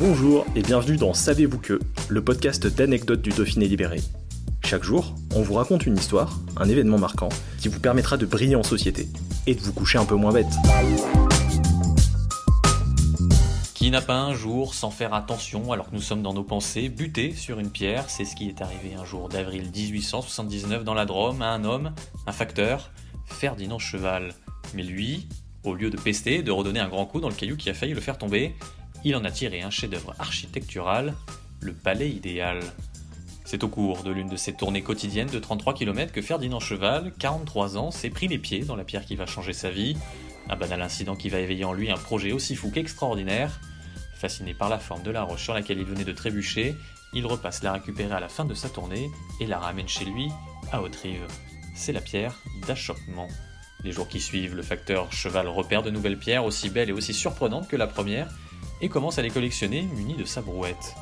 Bonjour et bienvenue dans Savez-vous que, le podcast d'anecdotes du Dauphiné libéré. Chaque jour, on vous raconte une histoire, un événement marquant, qui vous permettra de briller en société et de vous coucher un peu moins bête. Qui n'a pas un jour, sans faire attention, alors que nous sommes dans nos pensées, buté sur une pierre? C'est ce qui est arrivé un jour d'avril 1879 dans la Drôme à un homme, un facteur, Ferdinand Cheval. Mais lui, au lieu de pester, de redonner un grand coup dans le caillou qui a failli le faire tomber, il en a tiré un chef-d'œuvre architectural, le palais idéal. C'est au cours de l'une de ces tournées quotidiennes de 33 km que Ferdinand Cheval, 43 ans, s'est pris les pieds dans la pierre qui va changer sa vie, un banal incident qui va éveiller en lui un projet aussi fou qu'extraordinaire. Fasciné par la forme de la roche sur laquelle il venait de trébucher, il repasse la récupérer à la fin de sa tournée et la ramène chez lui, à Haute-Rive. C'est la pierre d'achoppement. Les jours qui suivent, le facteur Cheval repère de nouvelles pierres aussi belles et aussi surprenantes que la première et commence à les collectionner muni de sa brouette.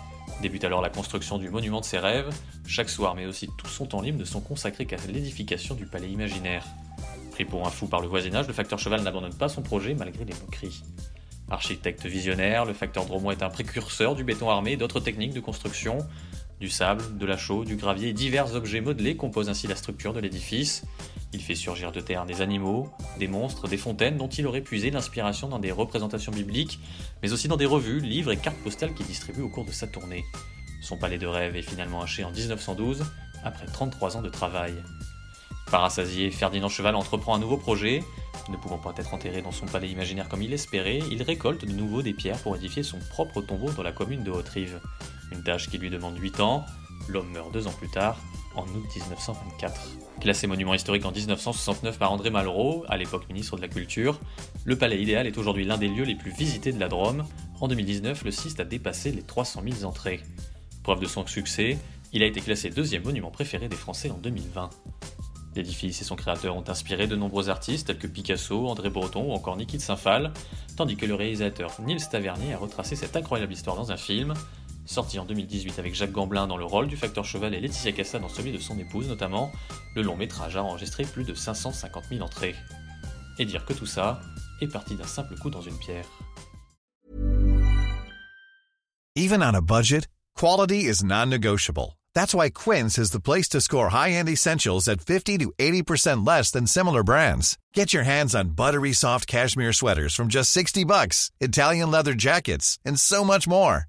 Débute alors la construction du monument de ses rêves. Chaque soir, mais aussi tout son temps libre, ne sont consacrés qu'à l'édification du palais imaginaire. Pris pour un fou par le voisinage, le facteur cheval n'abandonne pas son projet malgré les moqueries. Architecte visionnaire, le facteur Dromois est un précurseur du béton armé et d'autres techniques de construction. Du sable, de la chaux, du gravier et divers objets modelés composent ainsi la structure de l'édifice. Il fait surgir de terre des animaux, des monstres, des fontaines dont il aurait puisé l'inspiration dans des représentations bibliques, mais aussi dans des revues, livres et cartes postales qu'il distribue au cours de sa tournée. Son palais de rêve est finalement haché en 1912, après 33 ans de travail. Parassasié, Ferdinand Cheval entreprend un nouveau projet. Ne pouvant pas être enterré dans son palais imaginaire comme il l'espérait, il récolte de nouveau des pierres pour édifier son propre tombeau dans la commune de Haute-Rive. Une tâche qui lui demande 8 ans. L'homme meurt deux ans plus tard, en août 1924. Classé monument historique en 1969 par André Malraux, à l'époque ministre de la Culture, le Palais Idéal est aujourd'hui l'un des lieux les plus visités de la Drôme. En 2019, le site a dépassé les 300 000 entrées. Preuve de son succès, il a été classé deuxième monument préféré des Français en 2020. L'édifice et son créateur ont inspiré de nombreux artistes tels que Picasso, André Breton ou encore Saint-Phal, tandis que le réalisateur Nils Tavernier a retracé cette incroyable histoire dans un film, sorti en 2018 avec Jacques Gamblin dans le rôle du facteur cheval et Laetitia Cassa dans celui de son épouse notamment, le long métrage a enregistré plus de 550 000 entrées. Et dire que tout ça est parti d'un simple coup dans une pierre. Even on a budget, quality is non-negotiable. That's why Quince is the place to score high-end essentials at 50 to 80% less than similar brands. Get your hands on buttery soft cashmere sweaters from just 60 bucks, Italian leather jackets, and so much more.